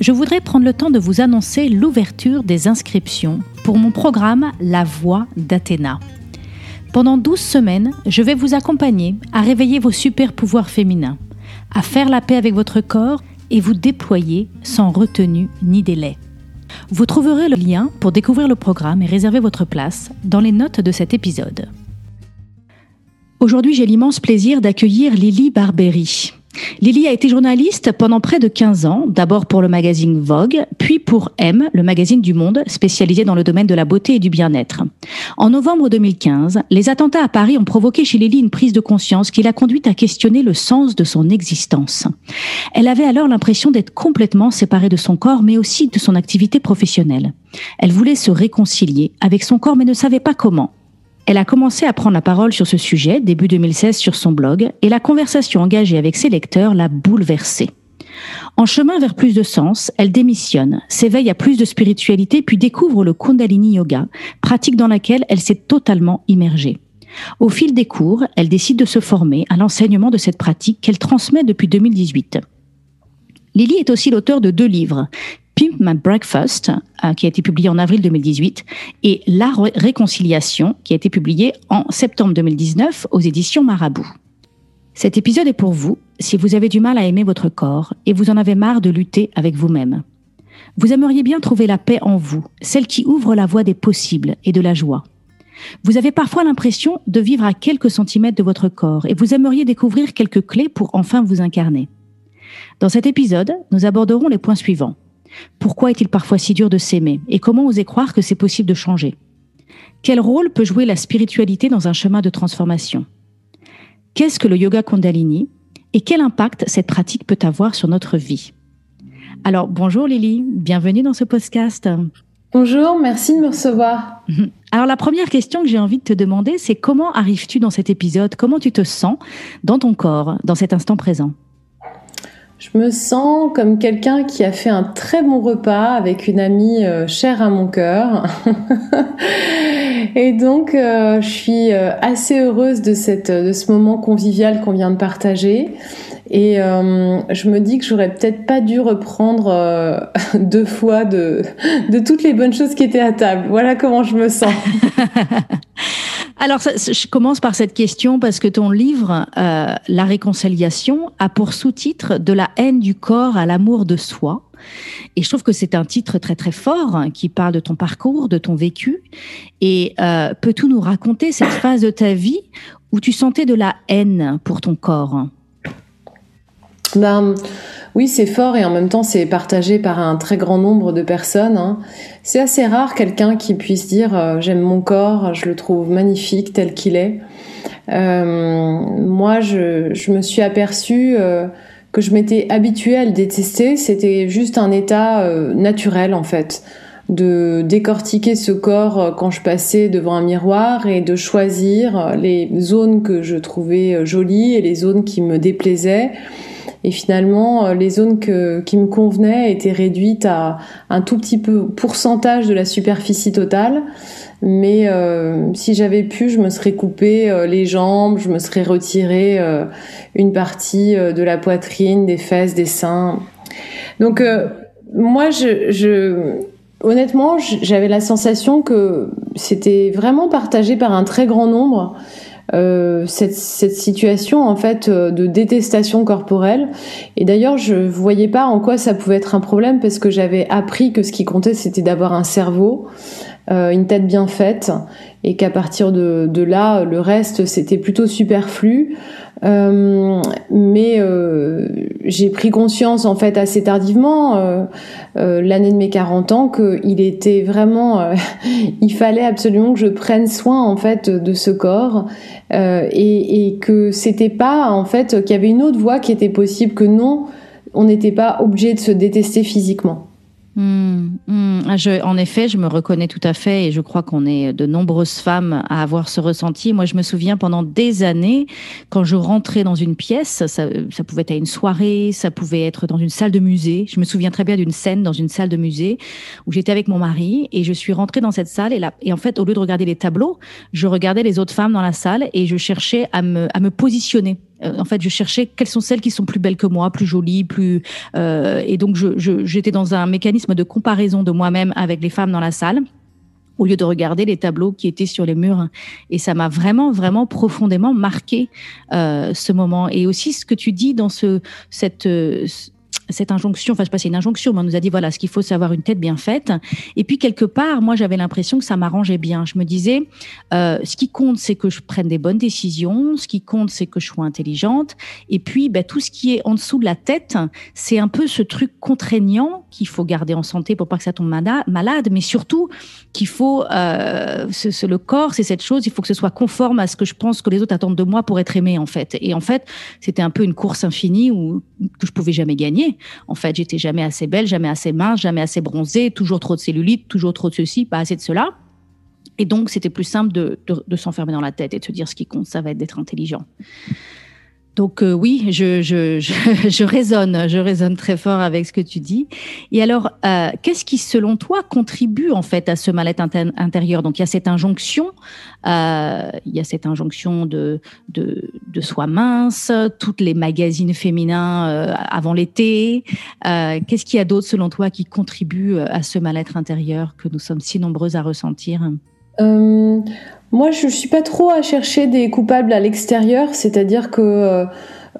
je voudrais prendre le temps de vous annoncer l'ouverture des inscriptions pour mon programme La Voix d'Athéna. Pendant 12 semaines, je vais vous accompagner à réveiller vos super pouvoirs féminins, à faire la paix avec votre corps et vous déployer sans retenue ni délai. Vous trouverez le lien pour découvrir le programme et réserver votre place dans les notes de cet épisode. Aujourd'hui, j'ai l'immense plaisir d'accueillir Lily Barberi. Lily a été journaliste pendant près de 15 ans, d'abord pour le magazine Vogue, puis pour M, le magazine du Monde, spécialisé dans le domaine de la beauté et du bien-être. En novembre 2015, les attentats à Paris ont provoqué chez Lily une prise de conscience qui l'a conduite à questionner le sens de son existence. Elle avait alors l'impression d'être complètement séparée de son corps, mais aussi de son activité professionnelle. Elle voulait se réconcilier avec son corps, mais ne savait pas comment. Elle a commencé à prendre la parole sur ce sujet début 2016 sur son blog et la conversation engagée avec ses lecteurs l'a bouleversée. En chemin vers plus de sens, elle démissionne, s'éveille à plus de spiritualité puis découvre le Kundalini Yoga, pratique dans laquelle elle s'est totalement immergée. Au fil des cours, elle décide de se former à l'enseignement de cette pratique qu'elle transmet depuis 2018. Lily est aussi l'auteur de deux livres, My Breakfast, euh, qui a été publié en avril 2018, et La Réconciliation, qui a été publié en septembre 2019 aux éditions Marabout. Cet épisode est pour vous si vous avez du mal à aimer votre corps et vous en avez marre de lutter avec vous-même. Vous aimeriez bien trouver la paix en vous, celle qui ouvre la voie des possibles et de la joie. Vous avez parfois l'impression de vivre à quelques centimètres de votre corps et vous aimeriez découvrir quelques clés pour enfin vous incarner. Dans cet épisode, nous aborderons les points suivants. Pourquoi est-il parfois si dur de s'aimer Et comment oser croire que c'est possible de changer? Quel rôle peut jouer la spiritualité dans un chemin de transformation? Qu'est-ce que le yoga Kundalini Et quel impact cette pratique peut avoir sur notre vie? Alors bonjour Lily, bienvenue dans ce podcast. Bonjour, merci de me recevoir. Alors la première question que j'ai envie de te demander, c'est comment arrives-tu dans cet épisode? Comment tu te sens dans ton corps, dans cet instant présent? Je me sens comme quelqu'un qui a fait un très bon repas avec une amie euh, chère à mon cœur. Et donc, euh, je suis euh, assez heureuse de, cette, de ce moment convivial qu'on vient de partager. Et je me dis que j'aurais peut-être pas dû reprendre deux fois de, de toutes les bonnes choses qui étaient à table. Voilà comment je me sens. Alors, je commence par cette question parce que ton livre, euh, La réconciliation, a pour sous-titre De la haine du corps à l'amour de soi. Et je trouve que c'est un titre très très fort hein, qui parle de ton parcours, de ton vécu. Et euh, peux-tu nous raconter cette phase de ta vie où tu sentais de la haine pour ton corps? Ben, oui, c'est fort et en même temps c'est partagé par un très grand nombre de personnes. Hein. C'est assez rare quelqu'un qui puisse dire euh, j'aime mon corps, je le trouve magnifique tel qu'il est. Euh, moi, je, me suis aperçue euh, que je m'étais habituée à le détester. C'était juste un état naturel en fait de décortiquer ce corps quand je passais devant un miroir et de choisir les zones que je trouvais jolies et les zones qui me déplaisaient et finalement, euh, les zones qui me convenaient étaient réduites à un tout petit peu pourcentage de la superficie totale. Mais euh, si j'avais pu, je me serais coupé euh, les jambes, je me serais retiré une partie de la poitrine, des fesses, des seins. Donc moi, je, honnêtement, j'avais la sensation que c'était vraiment partagé par un très grand nombre. Euh, cette, cette, situation en fait euh, de détestation corporelle. Et d'ailleurs, je voyais pas en quoi ça pouvait être un problème parce que j'avais appris que ce qui comptait c'était d'avoir un cerveau, euh, une tête bien faite, et qu'à partir de, de, là, le reste c'était plutôt superflu. Euh, mais euh, j'ai pris conscience en fait assez tardivement, euh, l'année de mes 40 ans, qu'il était vraiment, il fallait absolument que je prenne soin en fait de ce corps et, et que c'était pas en fait qu'il y avait une autre voie qui était possible que non on n'était pas obligé de se détester physiquement. Hmm, hmm. Ah, en effet, je me reconnais tout à fait et je crois qu'on est de nombreuses femmes à avoir ce ressenti. Moi, je me souviens pendant des années, quand je rentrais dans une pièce, ça, pouvait être à une soirée, ça pouvait être dans une salle de musée. Je me souviens très bien d'une scène dans une salle de musée où j'étais avec mon mari et je suis rentrée dans cette salle et, là, et en fait, au lieu de regarder les tableaux, je regardais les autres femmes dans la salle et je cherchais à me, à me positionner en fait, je cherchais quelles sont celles qui sont plus belles que moi, plus jolies, plus euh, et donc j'étais dans un mécanisme de comparaison de moi-même avec les femmes dans la salle au lieu de regarder les tableaux qui étaient sur les murs. Et ça m'a vraiment, vraiment profondément marqué euh, ce moment. Et aussi ce que tu dis dans ce, cette, cette injonction, enfin, je sais pas, c'est une injonction, mais on nous a dit, voilà, ce qu'il faut, c'est avoir une tête bien faite. Et puis, quelque part, moi, j'avais l'impression que ça m'arrangeait bien. Je me disais, euh, ce qui compte, c'est que je prenne des bonnes décisions. Ce qui compte, c'est que je sois intelligente. Et puis, ben, tout ce qui est en dessous de la tête, c'est un peu ce truc contraignant qu'il faut garder en santé pour pas que ça tombe malade, mais surtout qu'il faut, euh, le corps, c'est cette chose, il faut que ce soit conforme à ce que je pense que les autres attendent de moi pour être aimé, en fait. Et en fait, c'était un peu une course infinie où, que je pouvais jamais gagner. En fait, j'étais jamais assez belle, jamais assez mince, jamais assez bronzée, toujours trop de cellulite, toujours trop de ceci, pas assez de cela. Et donc, c'était plus simple de, de s'enfermer dans la tête et de se dire ce qui compte, ça va être d'être intelligent. Donc euh, oui, je, je, je, je, très fort avec ce que tu dis. Et alors, euh, qu'est-ce qui, selon toi, contribue en fait à ce mal-être intérieur? Donc il y a cette injonction, euh, il y a cette injonction de, de, soi mince, toutes les magazines féminins avant l'été. Qu'est-ce qu'il y a d'autre, selon toi, qui contribue à ce mal-être intérieur que nous sommes si nombreux à ressentir? Moi, je suis pas trop à chercher des coupables à l'extérieur, c'est-à-dire que euh,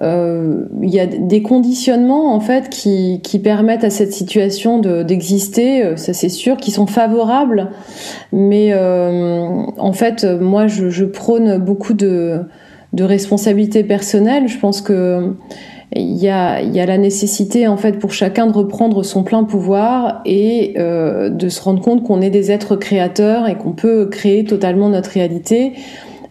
euh, il y a des conditionnements en fait qui, qui permettent à cette situation d'exister, euh, ça c'est sûr, qui sont favorables. Mais en fait, moi, je, je, prône beaucoup de, de responsabilité personnelle. Je pense que il y a, y a la nécessité en fait pour chacun de reprendre son plein pouvoir et euh, de se rendre compte qu'on est des êtres créateurs et qu'on peut créer totalement notre réalité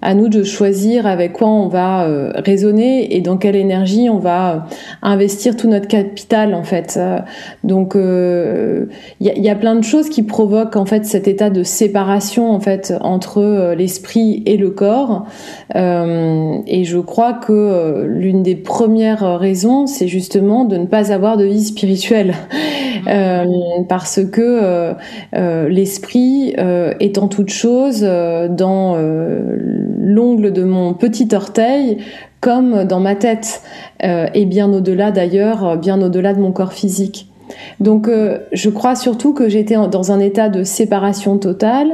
à nous de choisir avec quoi on va euh, raisonner et dans quelle énergie on va euh, investir tout notre capital en fait. Euh, donc il y, y, a plein de choses qui provoquent en fait cet état de séparation en fait entre l'esprit et le corps. et je crois que l'une des premières raisons, c'est justement de ne pas avoir de vie spirituelle, parce que l'esprit étant toute chose dans l'ongle de mon petit orteil comme dans ma tête, euh, et bien au-delà d'ailleurs, bien au-delà de mon corps physique. Donc euh, je crois surtout que j'étais dans un état de séparation totale,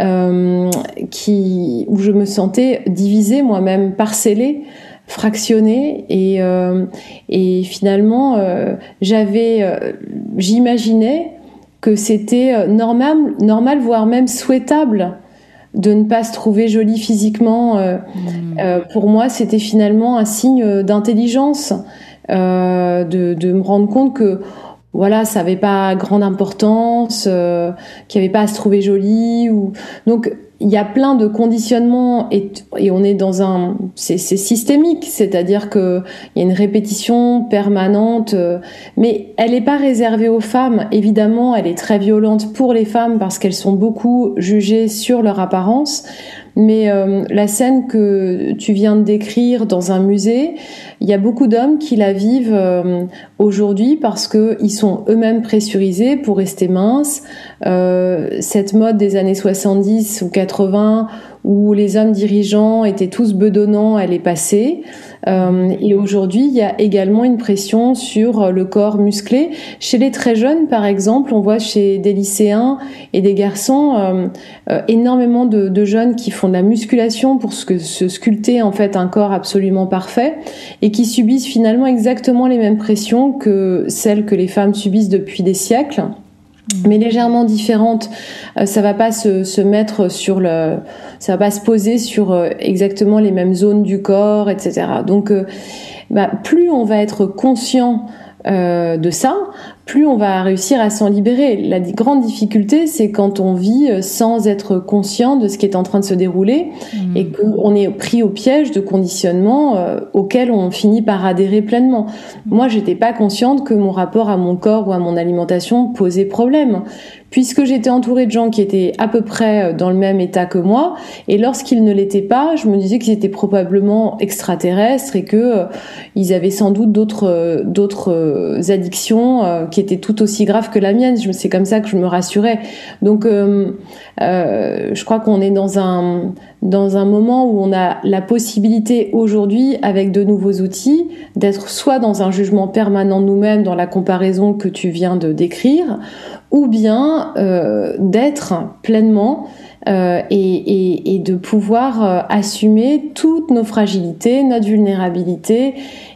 euh, qui, où je me sentais divisée moi-même, parcellée, fractionnée, et, et finalement j'avais, j'imaginais que c'était normal, normal, voire même souhaitable de ne pas se trouver jolie physiquement, euh, hmm. euh, pour moi, c'était finalement un signe d'intelligence, euh, de, de, me rendre compte que voilà, ça n'avait pas grande importance, euh, qu'il n'y avait pas à se trouver jolie. Ou... Donc, il y a plein de conditionnements et, on est dans un c'est systémique c'est-à-dire que il y a une répétition permanente euh, mais elle n'est pas réservée aux femmes. Évidemment elle est très violente pour les femmes parce qu'elles sont beaucoup jugées sur leur apparence mais euh, la scène que tu viens de décrire dans un musée, il y a beaucoup d'hommes qui la vivent euh, aujourd'hui parce qu'ils sont eux-mêmes pressurisés pour rester minces. Euh, cette mode des années 70 ou 80 où les hommes dirigeants étaient tous bedonnants, elle est passée. Euh, et aujourd'hui, il y a également une pression sur le corps musclé. Chez les très jeunes, par exemple, on voit chez des lycéens et des garçons euh, euh, énormément de, de, jeunes qui font de la musculation pour se, se sculpter en fait un corps absolument parfait et qui subissent finalement exactement les mêmes pressions que celles que les femmes subissent depuis des siècles mais légèrement différente. Euh, ça va pas se, se, mettre sur le, ça va pas se poser sur euh, exactement les mêmes zones du corps, etc. Donc, euh, bah, plus on va être conscient de ça, plus on va réussir à s'en libérer. La grande difficulté, c'est quand on vit euh, sans être conscient de ce qui est en train de se dérouler mmh. et qu'on est pris au piège de conditionnement euh, auquel on finit par adhérer pleinement. Moi, j'étais pas consciente que mon rapport à mon corps ou à mon alimentation posait problème puisque j'étais entourée de gens qui étaient à peu près euh, dans le même état que moi, et lorsqu'ils ne l'étaient pas, je me disais qu'ils étaient probablement extraterrestres et que euh, ils avaient sans doute d'autres euh, d'autres addictions qui étaient tout aussi graves que la mienne. C'est comme ça que je me rassurais. Donc, je crois qu'on est dans un dans un moment où on a la possibilité aujourd'hui, avec de nouveaux outils, d'être soit dans un jugement permanent nous-mêmes, dans la comparaison que tu viens de décrire, ou bien euh, d'être pleinement euh, et, de pouvoir euh, assumer toutes nos fragilités, notre vulnérabilité.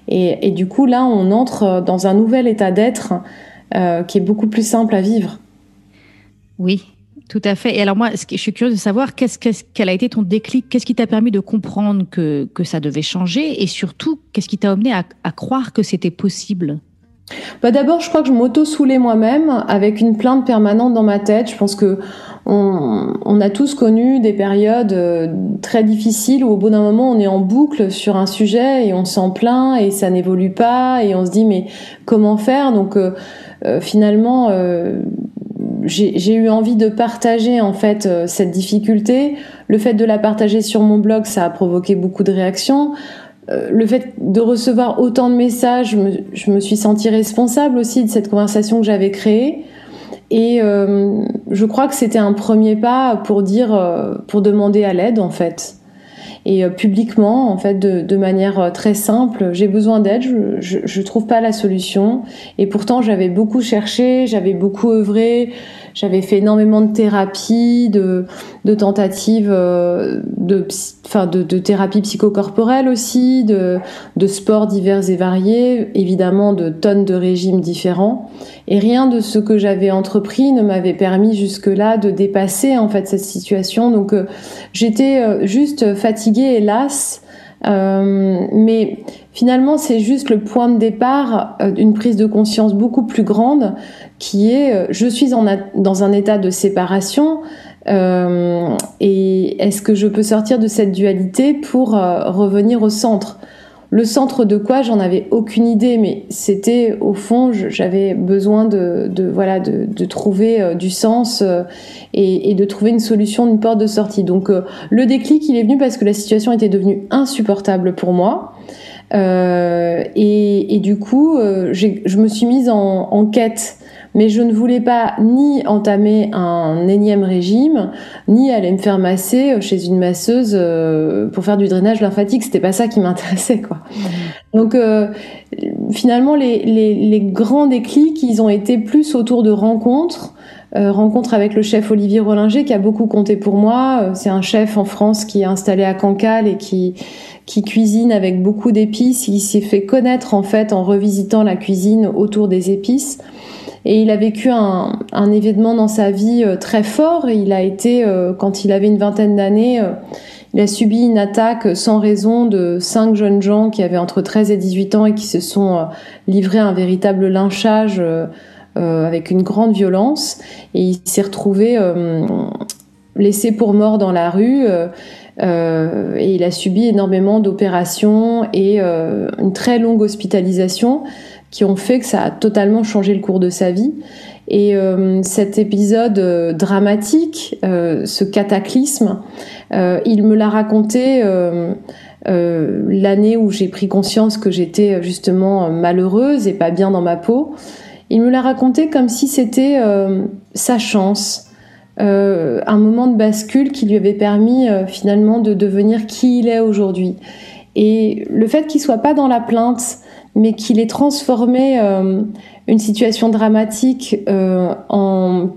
Et, du coup, là, on entre dans un nouvel état d'être qui est beaucoup plus simple à vivre. Oui, tout à fait. Et alors moi, je suis curieuse de savoir qu'est-ce, quel a été ton déclic, qu'est-ce qui t'a permis de comprendre que, que ça devait changer? Et surtout, qu'est-ce qui t'a amené à croire que c'était possible? Bah D'abord, je crois que je m'auto-soulais moi-même avec une plainte permanente dans ma tête. Je pense que on, on a tous connu des périodes euh, très difficiles où au bout d'un moment on est en boucle sur un sujet et on s'en plaint et ça n'évolue pas et on se dit mais comment faire? Donc euh, euh, finalement, j'ai eu envie de partager en fait cette difficulté. Le fait de la partager sur mon blog, ça a provoqué beaucoup de réactions. Euh, le fait de recevoir autant de messages, je me, suis sentie responsable aussi de cette conversation que j'avais créée. Et euh, je crois que c'était un premier pas pour dire, euh, pour demander à l'aide en fait. Et publiquement, en fait, de, manière très simple, j'ai besoin d'aide, je, je, trouve pas la solution. Et pourtant, j'avais beaucoup cherché, j'avais beaucoup œuvré, j'avais fait énormément de thérapie, de, de tentatives euh, de, enfin de, de thérapie psychocorporelle aussi, de, de sports divers et variés, évidemment de tonnes de régimes différents. Et rien de ce que j'avais entrepris ne m'avait permis jusque-là de dépasser en fait cette situation. Donc euh, j'étais euh, juste fatiguée lasse. Mais finalement, c'est juste le point de départ d'une prise de conscience beaucoup plus grande qui est euh, je suis en dans un état de séparation euh, et est-ce que je peux sortir de cette dualité pour euh, revenir au centre? Le centre de quoi j'en avais aucune idée mais c'était au fond j'avais besoin de, voilà de, trouver euh, du sens et, et, de trouver une solution une porte de sortie. Donc le déclic il est venu parce que la situation était devenue insupportable pour moi. Et, et, du coup je me suis mise en quête mais je ne voulais pas ni entamer un énième régime, ni aller me faire masser euh, chez une masseuse euh, pour faire du drainage lymphatique. C'était pas ça qui m'intéressait, quoi. Donc euh, finalement, les, grands déclics, ils ont été plus autour de rencontres. rencontre avec le chef Olivier Rollinger qui a beaucoup compté pour moi. C'est un chef en France qui est installé à Cancale et qui qui cuisine avec beaucoup d'épices. Il s'est fait connaître en fait en revisitant la cuisine autour des épices. Et il a vécu un, événement dans sa vie euh, très fort. Il a été, euh, quand il avait une vingtaine d'années, euh, il a subi une attaque sans raison de cinq jeunes gens qui avaient entre 13 et 18 ans et qui se sont livrés à un véritable lynchage avec une grande violence. Et il s'est retrouvé laissé pour mort dans la rue. et il a subi énormément d'opérations et une très longue hospitalisation qui ont fait que ça a totalement changé le cours de sa vie. Et euh, cet épisode euh, dramatique, euh, ce cataclysme, il me l'a raconté l'année où j'ai pris conscience que j'étais justement malheureuse et pas bien dans ma peau. Il me l'a raconté comme si c'était sa chance, un moment de bascule qui lui avait permis finalement de devenir qui il est aujourd'hui. Et le fait qu'il soit pas dans la plainte, mais qu'il ait transformé euh, une situation dramatique euh, en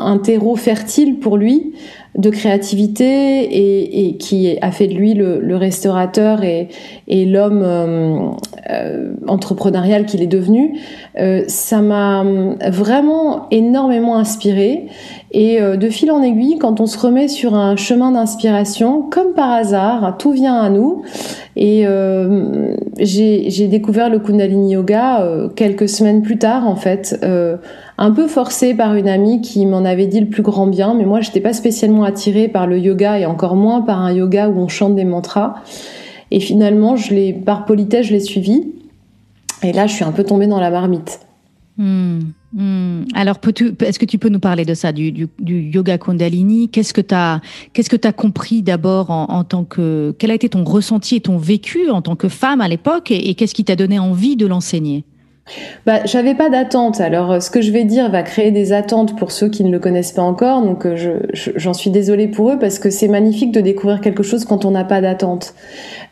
un terreau fertile pour lui de créativité et, qui a fait de lui le, restaurateur et, et l'homme euh, euh entrepreneurial qu'il est devenu, euh, ça m'a vraiment énormément inspiré. Et euh, de fil en aiguille, quand on se remet sur un chemin d'inspiration, comme par hasard, tout vient à nous. Et j'ai découvert le Kundalini Yoga euh, quelques semaines plus tard, en fait, euh, un peu forcé par une amie qui m'en avait dit le plus grand bien, mais moi, j'étais pas spécialement attirée par le yoga et encore moins par un yoga où on chante des mantras. Et finalement, je l'ai, par politesse, je l'ai suivi. Et là, je suis un peu tombée dans la marmite. Hmm. Hmm. Alors, est-ce que tu peux nous parler de ça, du, yoga Kundalini? Qu'est-ce que tu as, qu'est-ce que as compris d'abord en, tant que, quel a été ton ressenti et ton vécu en tant que femme à l'époque, et qu'est-ce qui t'a donné envie de l'enseigner? Bah, j'avais pas d'attente. Alors, euh, ce que je vais dire va créer des attentes pour ceux qui ne le connaissent pas encore. Donc, euh, je, j'en suis désolée pour eux parce que c'est magnifique de découvrir quelque chose quand on n'a pas d'attente.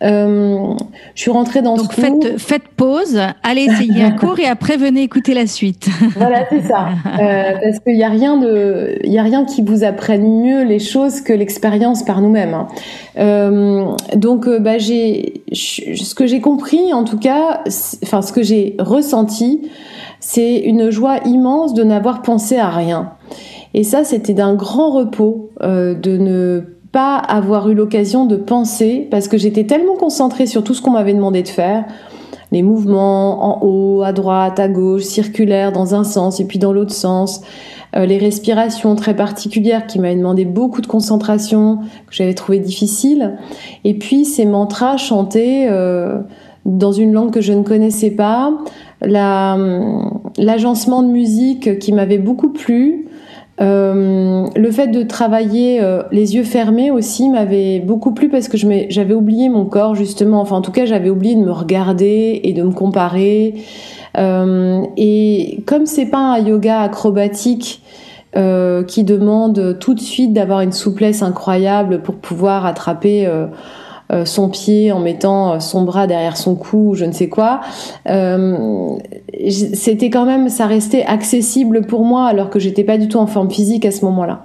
Euh, je suis rentrée dans Donc, ce faites, faites pause, allez essayer un cours et après venez écouter la suite. voilà, c'est ça. Euh, parce qu'il n'y a rien de, il y a rien qui vous apprenne mieux les choses que l'expérience par nous-mêmes. Hein. Euh, donc, bah, j'ai, ce que j'ai compris, en tout cas, enfin, ce que j'ai ressenti, c'est une joie immense de n'avoir pensé à rien. Et ça, c'était d'un grand repos euh, de ne avoir eu l'occasion de penser parce que j'étais tellement concentrée sur tout ce qu'on m'avait demandé de faire les mouvements en haut, à droite, à gauche, circulaires dans un sens et puis dans l'autre sens, euh, les respirations très particulières qui m'avaient demandé beaucoup de concentration, que j'avais trouvé difficile, et puis ces mantras chantés euh, dans une langue que je ne connaissais pas, l'agencement de musique qui m'avait beaucoup plu, euh, le fait de travailler euh, les yeux fermés aussi m'avait beaucoup plu parce que j'avais oublié mon corps justement. Enfin, en tout cas, j'avais oublié de me regarder et de me comparer. Euh, et comme c'est pas un yoga acrobatique qui demande tout de suite d'avoir une souplesse incroyable pour pouvoir attraper son pied en mettant euh, son bras derrière son cou, je ne sais quoi. Euh, c'était quand même, ça restait accessible pour moi alors que j'étais pas du tout en forme physique à ce moment-là.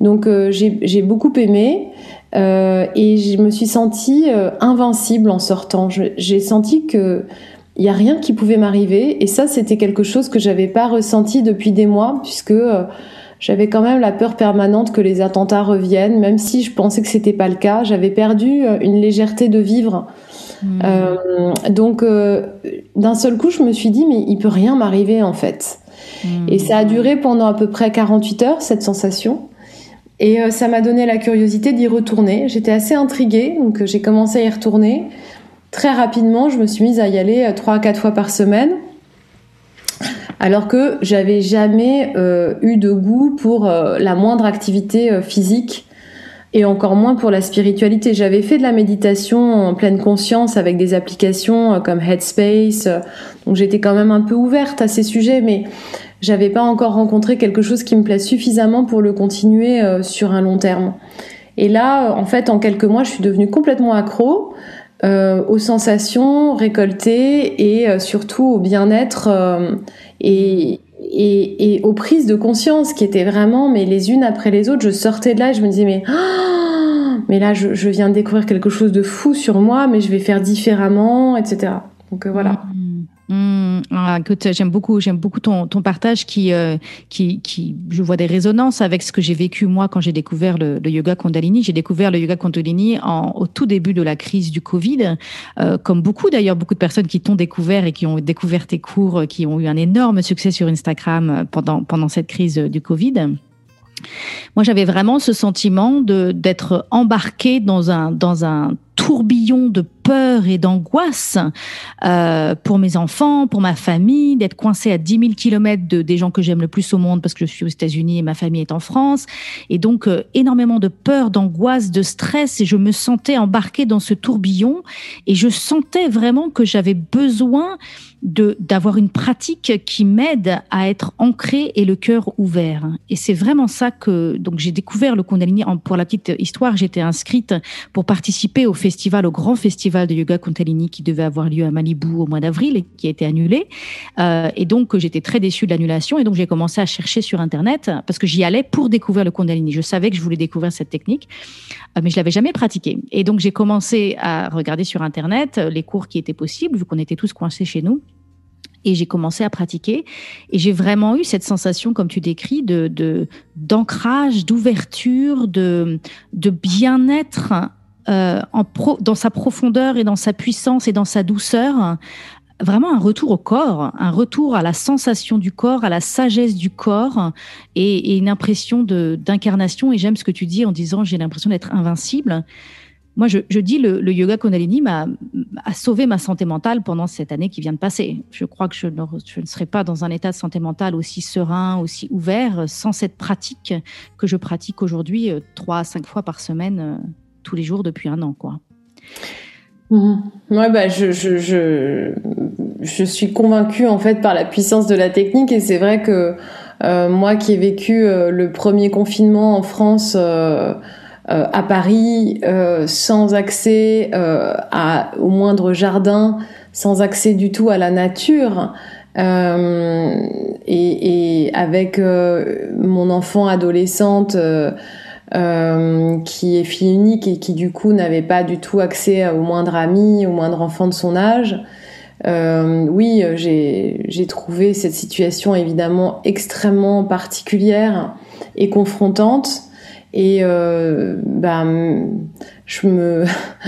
Donc j'ai beaucoup aimé. Euh, et je me suis sentie invincible en sortant. J'ai senti que il y a rien qui pouvait m'arriver et ça c'était quelque chose que j'avais pas ressenti depuis des mois puisque j'avais quand même la peur permanente que les attentats reviennent, même si je pensais que c'était pas le cas. J'avais perdu euh, une légèreté de vivre. Hmm. Euh, donc, euh, d'un seul coup, je me suis dit, mais il peut rien m'arriver en fait. Hmm. Et ça a duré pendant à peu près 48 heures, cette sensation. Et euh, ça m'a donné la curiosité d'y retourner. J'étais assez intriguée, donc j'ai commencé à y retourner. Très rapidement, je me suis mise à y aller trois à quatre fois par semaine alors que j'avais jamais euh, eu de goût pour euh, la moindre activité euh, physique et encore moins pour la spiritualité. J'avais fait de la méditation en pleine conscience avec des applications comme Headspace, donc j'étais quand même un peu ouverte à ces sujets, mais j'avais pas encore rencontré quelque chose qui me plaise suffisamment pour le continuer sur un long terme. Et là, en fait, en quelques mois, je suis devenue complètement accro. Aux sensations récoltées et surtout au bien-être et, et, et, aux prises de conscience qui étaient vraiment, mais les unes après les autres, je sortais de là et je me disais, mais, mais là, je, je, viens de découvrir quelque chose de fou sur moi, mais je vais faire différemment, etc. Donc euh, voilà. Mmh. Mmh. Ah, écoute, j'aime beaucoup, j'aime beaucoup ton, ton partage qui, euh, qui, qui, je vois des résonances avec ce que j'ai vécu moi quand j'ai découvert le, le, yoga Kundalini. J'ai découvert le yoga Kundalini en, au tout début de la crise du Covid, euh, comme beaucoup d'ailleurs, beaucoup de personnes qui t'ont découvert et qui ont découvert tes cours, qui ont eu un énorme succès sur Instagram pendant pendant cette crise du Covid. Moi, j'avais vraiment ce sentiment de d'être embarqué dans un dans un tourbillon de peur et d'angoisse euh, pour mes enfants, pour ma famille, d'être coincé à 10 000 kilomètres de, des gens que j'aime le plus au monde parce que je suis aux États-Unis et ma famille est en France. Et donc, euh, énormément de peur, d'angoisse, de stress. Et je me sentais embarquée dans ce tourbillon et je sentais vraiment que j'avais besoin d'avoir une pratique qui m'aide à être ancrée et le cœur ouvert. Et c'est vraiment ça que donc j'ai découvert le Kundalini. Pour la petite histoire, j'étais inscrite pour participer au festival, au grand festival de yoga Kundalini qui devait avoir lieu à Malibu au mois d'avril et qui a été annulé. Euh, et donc, j'étais très déçue de l'annulation. Et donc, j'ai commencé à chercher sur Internet parce que j'y allais pour découvrir le Kundalini. Je savais que je voulais découvrir cette technique, euh, mais je l'avais jamais pratiquée. Et donc, j'ai commencé à regarder sur Internet les cours qui étaient possibles, vu qu'on était tous coincés chez nous et j'ai commencé à pratiquer et j'ai vraiment eu cette sensation comme tu décris de d'ancrage d'ouverture de de bien-être dans sa profondeur et dans sa puissance et dans sa douceur, vraiment un retour au corps, un retour à la sensation du corps, à la sagesse du corps et, une impression d'incarnation. Et j'aime ce que tu dis en disant j'ai l'impression d'être invincible. Moi, je, dis le, le yoga Kundalini m'a sauvé ma santé mentale pendant cette année qui vient de passer. Je crois que je ne, serais pas dans un état de santé mentale aussi serein, aussi ouvert sans cette pratique que je pratique aujourd'hui euh, trois à cinq fois par semaine, euh, tous les jours depuis un an, quoi. Mmh. Bah, je, suis convaincue en fait par la puissance de la technique et c'est vrai que euh, moi qui ai vécu euh, le premier confinement en France euh, euh à Paris sans accès à, au moindre jardin, sans accès du tout à la nature. Et, et, avec mon enfant adolescente euh, qui est fille unique et qui du coup n'avait pas du tout accès au moindre ami, au moindre enfant de son âge. Euh, oui, j'ai trouvé cette situation évidemment extrêmement particulière et confrontante. Et euh, ben, je me,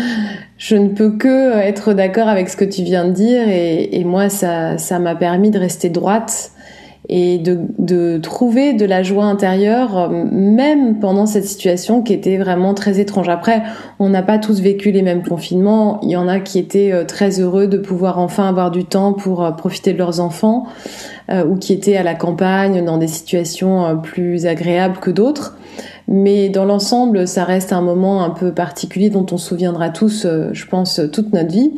je ne peux que être d'accord avec ce que tu viens de dire. Et, et moi, ça, ça m'a permis de rester droite et de, de, trouver de la joie intérieure, euh, même pendant cette situation qui était vraiment très étrange. Après, on n'a pas tous vécu les mêmes confinements. Il y en a qui étaient euh, très heureux de pouvoir enfin avoir du temps pour euh, profiter de leurs enfants, ou qui étaient à la campagne dans des situations plus agréables que d'autres. Mais dans l'ensemble, ça reste un moment un peu particulier dont on se souviendra tous, je pense, toute notre vie.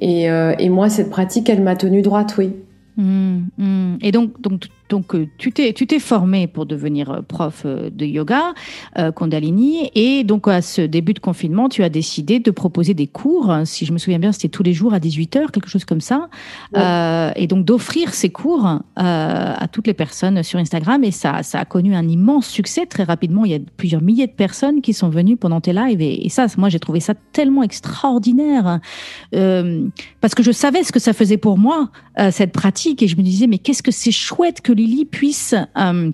Et, et moi, cette pratique, elle m'a tenue droite, oui. Mmh, mmh. Et donc, donc donc, euh, tu t'es, tu t'es formé pour devenir euh, prof euh, de yoga, euh, Kundalini, et donc à ce début de confinement, tu as décidé de proposer des cours. Si je me souviens bien, c'était tous les jours à 18h, quelque chose comme ça. Euh, et donc d'offrir ces cours euh, à toutes les personnes sur Instagram. Et ça, ça a connu un immense succès très rapidement. Il y a plusieurs milliers de personnes qui sont venues pendant tes lives. Et, et ça, moi, j'ai trouvé ça tellement extraordinaire. parce que je savais ce que ça faisait pour moi, cette pratique. Et je me disais, mais qu'est-ce que c'est chouette que Lily puisse euh,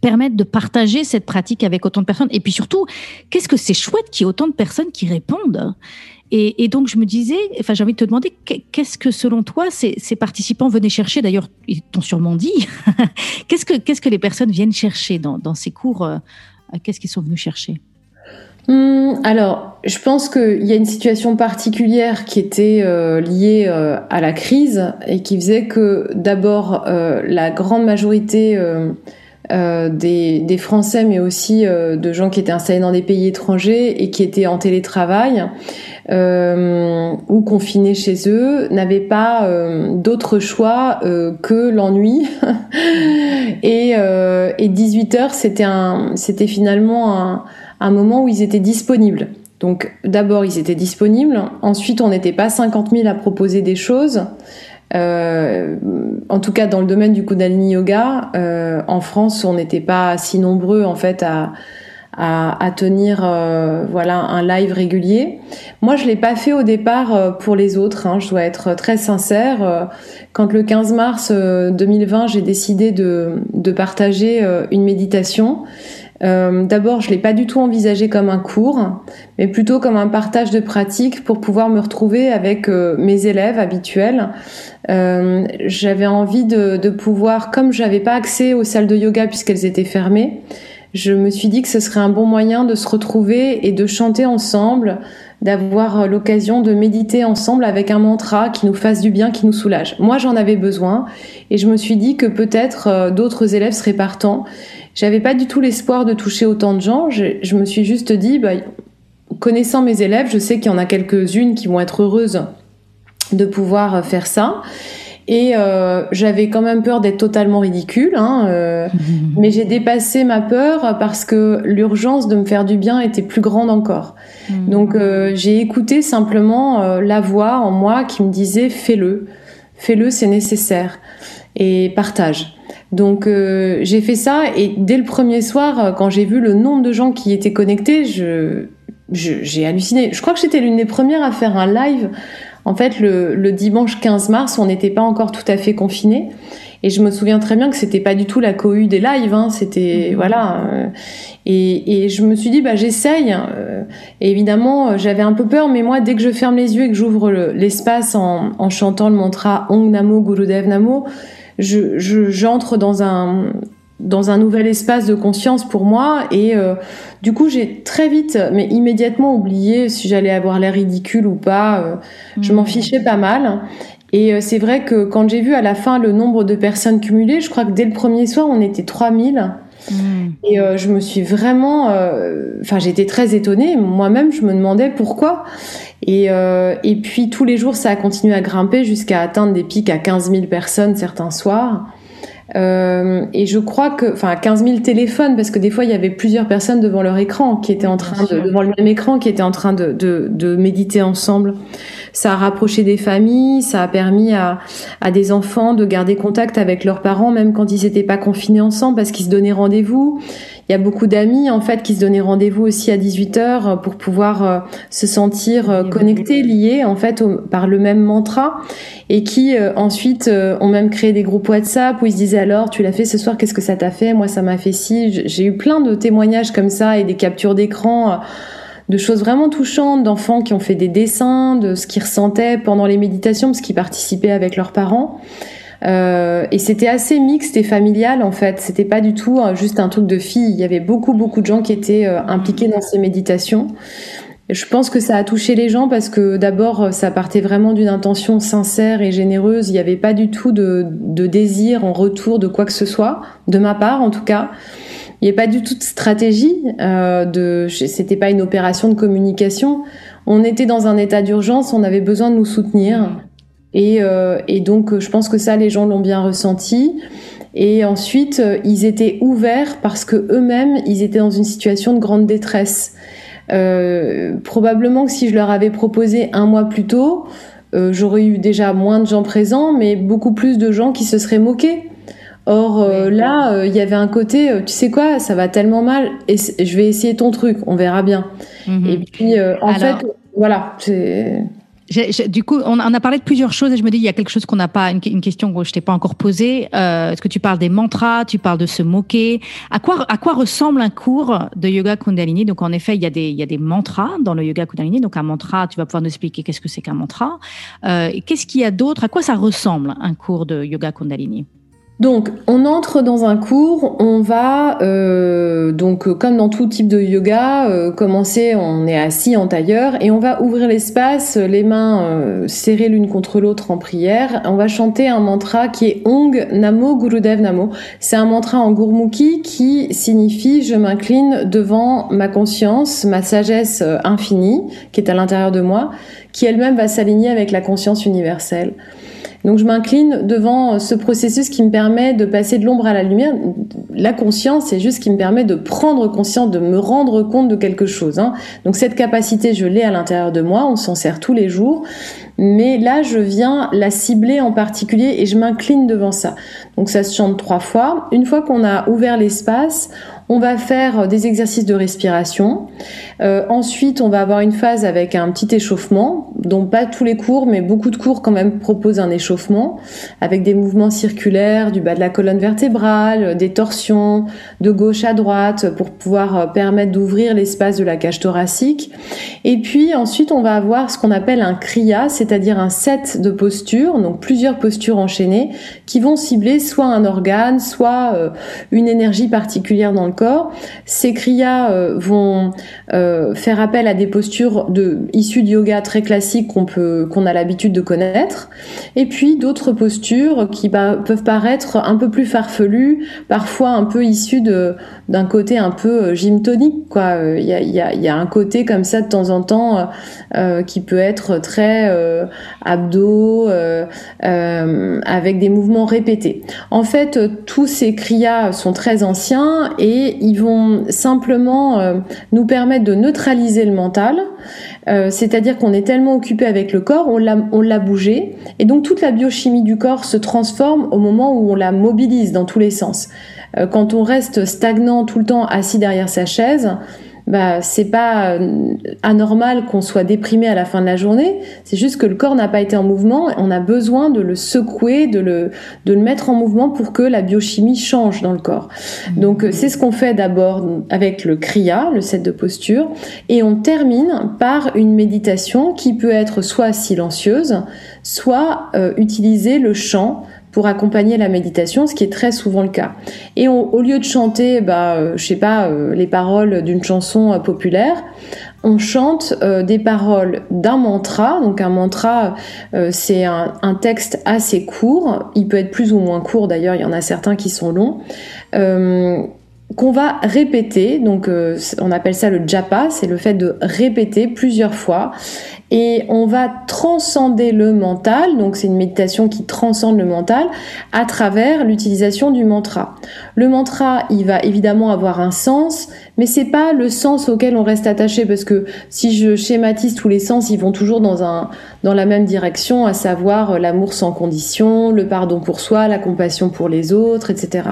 permettre de partager cette pratique avec autant de personnes. Et puis surtout, qu'est-ce que c'est chouette qu'il y ait autant de personnes qui répondent. Et, donc je me disais, enfin j'ai envie de te demander, qu'est-ce que selon toi ces, participants venaient chercher? D'ailleurs, ils t'ont sûrement dit. qu'est-ce que que les personnes viennent chercher dans, ces cours? Euh, Qu'est-ce qu'ils sont venus chercher? Hum, alors, je pense qu'il y a une situation particulière qui était euh, liée euh, à la crise et qui faisait que d'abord euh, la grande majorité des, Français, mais aussi de gens qui étaient installés dans des pays étrangers et qui étaient en télétravail ou confinés chez eux, n'avaient pas d'autre choix que l'ennui. et, et 18 heures, c'était finalement un un moment où ils étaient disponibles. Donc d'abord ils étaient disponibles, ensuite on n'était pas 50 000 à proposer des choses. Euh, en tout cas dans le domaine du Kundalini Yoga, euh, en France on n'était pas si nombreux en fait à, à, tenir euh, voilà un live régulier. Moi je l'ai pas fait au départ pour les autres, hein, je dois être très sincère. Quand le 15 mars 2020 j'ai décidé de, de partager une méditation, euh, D'abord, je l'ai pas du tout envisagé comme un cours, mais plutôt comme un partage de pratiques pour pouvoir me retrouver avec euh, mes élèves habituels. Euh, j'avais envie de, de, pouvoir, comme j'avais pas accès aux salles de yoga puisqu'elles étaient fermées, je me suis dit que ce serait un bon moyen de se retrouver et de chanter ensemble, d'avoir l'occasion de méditer ensemble avec un mantra qui nous fasse du bien, qui nous soulage. Moi, j'en avais besoin et je me suis dit que peut-être d'autres élèves seraient partants. J'avais pas du tout l'espoir de toucher autant de gens. Je, me suis juste dit, bah, connaissant mes élèves, je sais qu'il y en a quelques-unes qui vont être heureuses de pouvoir faire ça. Et euh, j'avais quand même peur d'être totalement ridicule, hein, euh, mais j'ai dépassé ma peur parce que l'urgence de me faire du bien était plus grande encore. Mm. Donc euh, j'ai écouté simplement la voix en moi qui me disait fais-le, fais-le, c'est nécessaire et partage. Donc euh, j'ai fait ça et dès le premier soir, euh, quand j'ai vu le nombre de gens qui étaient connectés, je j'ai halluciné. Je crois que j'étais l'une des premières à faire un live En fait, le, le dimanche 15 mars, on n'était pas encore tout à fait confiné. Et je me souviens très bien que c'était pas du tout la cohue des lives, hein, c'était mhm. voilà. Euh, et, et, je me suis dit bah j'essaye. Euh, évidemment, j'avais un peu peur, mais moi dès que je ferme les yeux et que j'ouvre l'espace en, en, chantant le mantra Ong Namo Gurudev Namo, je j'entre dans un dans un nouvel espace de conscience pour moi et euh, du coup j'ai très vite mais immédiatement oublié si j'allais avoir l'air ridicule ou pas euh, je m'en mhm. fichais pas mal et euh, c'est vrai que quand j'ai vu à la fin le nombre de personnes cumulées je crois que dès le premier soir on était 3000 mhm. et je me suis vraiment enfin j'étais très étonnée. Moi-même je me demandais pourquoi. Et, et puis tous les jours ça a continué à grimper jusqu'à atteindre des pics à 15 000 personnes certains soirs euh, et je crois que, enfin, 15 000 téléphones, parce que des fois il y avait plusieurs personnes devant leur écran qui étaient en train de, devant le même écran, qui étaient en train de, de, de, méditer ensemble. Ça a rapproché des familles, ça a permis à, à des enfants de garder contact avec leurs parents, même quand ils n'étaient pas confinés ensemble, parce qu'ils se donnaient rendez-vous. Il y a beaucoup d'amis en fait qui se donnaient rendez-vous aussi à 18h pour pouvoir euh, se sentir euh, connectés, liés en fait par le même mantra et qui euh, ensuite ont même créé des groupes WhatsApp où ils se disaient alors tu l'as fait ce soir, qu'est-ce que ça t'a fait? Moi ça m'a fait ci. J'ai eu plein de témoignages comme ça et des captures d'écran de choses vraiment touchantes d'enfants qui ont fait des dessins de ce qu'ils ressentaient pendant les méditations parce qu'ils participaient avec leurs parents. Euh, et c'était assez mixte et familial en fait. C'était pas du tout euh, juste un truc de filles. Il y avait beaucoup beaucoup de gens qui étaient euh, impliqués dans ces méditations. Je pense que ça a touché les gens parce que d'abord ça partait vraiment d'une intention sincère et généreuse. Il n'y avait pas du tout de, de, désir en retour de quoi que ce soit, de ma part en tout cas. Il n'y avait pas du tout de stratégie. Euh, c'était pas une opération de communication. On était dans un état d'urgence. On avait besoin de nous soutenir. Et, euh, et, donc, je pense que ça, les gens l'ont bien ressenti. Et ensuite, euh, ils étaient ouverts parce que eux-mêmes, ils étaient dans une situation de grande détresse. Euh, probablement que si je leur avais proposé un mois plus tôt, euh, j'aurais eu déjà moins de gens présents, mais beaucoup plus de gens qui se seraient moqués. Or euh, là, il y avait un côté, tu sais quoi, ça va tellement mal, et je vais essayer ton truc, on verra bien. Mhm. Et puis, en fait, voilà, c'est du coup, on, a parlé de plusieurs choses et je me dis, il y a quelque chose qu'on n'a pas, une, question que je t'ai pas encore posée. Euh, Est-ce que tu parles des mantras, tu parles de se moquer? À quoi, à quoi ressemble un cours de yoga Kundalini? Donc, en effet, il y, a des, il y a des mantras dans le yoga Kundalini. Donc, un mantra, tu vas pouvoir nous expliquer qu'est-ce que c'est qu'un mantra. Euh, Qu'est-ce qu'il y a d'autre? À quoi ça ressemble un cours de yoga Kundalini? Donc, on entre dans un cours, on va, euh, donc comme dans tout type de yoga, euh, commencer, on est assis en tailleur et on va ouvrir l'espace, les mains euh, serrées l'une contre l'autre en prière. On va chanter un mantra qui est Ong Namo Gurudev Namo. C'est un mantra en Gurmukhi qui signifie je m'incline devant ma conscience, ma sagesse infinie qui est à l'intérieur de moi, qui elle-même va s'aligner avec la conscience universelle. Donc je m'incline devant ce processus qui me permet de passer de l'ombre à la lumière. La conscience, c'est juste ce qui me permet de prendre conscience, de me rendre compte de quelque chose. Hein. Donc cette capacité, je l'ai à l'intérieur de moi, on s'en sert tous les jours. Mais là, je viens la cibler en particulier et je m'incline devant ça. Donc ça se chante trois fois. Une fois qu'on a ouvert l'espace, on va faire des exercices de respiration. Euh, ensuite, on va avoir une phase avec un petit échauffement, dont pas tous les cours, mais beaucoup de cours quand même proposent un échauffement, avec des mouvements circulaires du bas de la colonne vertébrale, des torsions de gauche à droite pour pouvoir euh, permettre d'ouvrir l'espace de la cage thoracique. Et puis ensuite, on va avoir ce qu'on appelle un kriya, c'est-à-dire un set de postures, donc plusieurs postures enchaînées, qui vont cibler soit un organe, soit euh, une énergie particulière dans le Ces kriyas vont euh, faire appel à des postures issues de yoga très classiques qu'on a l'habitude de connaître, et puis d'autres postures qui peuvent paraître un peu plus farfelues, parfois un peu issues d'un côté un peu euh, gym tonique, quoi. Il y a, y, a, un côté comme ça de temps en temps euh, qui peut être très euh, abdos, avec des mouvements répétés. En fait, tous ces kriyas sont très anciens et ils vont simplement nous permettre de neutraliser le mental, euh, c'est-à-dire qu'on est tellement occupé avec le corps, on l'a bougé, et donc toute la biochimie du corps se transforme au moment où on la mobilise dans tous les sens. Euh, quand on reste stagnant tout le temps assis derrière sa chaise, bah c'est pas euh, anormal qu'on soit déprimé à la fin de la journée. C'est juste que le corps n'a pas été en mouvement. On a besoin de le secouer, de le de le mettre en mouvement pour que la biochimie change dans le corps. Donc euh, c'est ce qu'on fait d'abord avec le kriya, le set de posture, et on termine par une méditation qui peut être soit silencieuse, soit euh, utiliser le chant pour accompagner la méditation, ce qui est très souvent le cas. Et au lieu de chanter, bah, euh, je sais pas, euh, les paroles d'une chanson euh, populaire, on chante des paroles d'un mantra. Donc un mantra, c'est un, un, texte assez court. Il peut être plus ou moins court d'ailleurs. Il y en a certains qui sont longs qu'on va répéter. Donc, euh, on appelle ça le japa, c'est le fait de répéter plusieurs fois. Et on va transcender le mental, donc c'est une méditation qui transcende le mental à travers l'utilisation du mantra. Le mantra, il va évidemment avoir un sens, mais c'est pas le sens auquel on reste attaché parce que si je schématise tous les sens, ils vont toujours dans un dans la même direction, à savoir l'amour sans condition, le pardon pour soi, la compassion pour les autres, etc.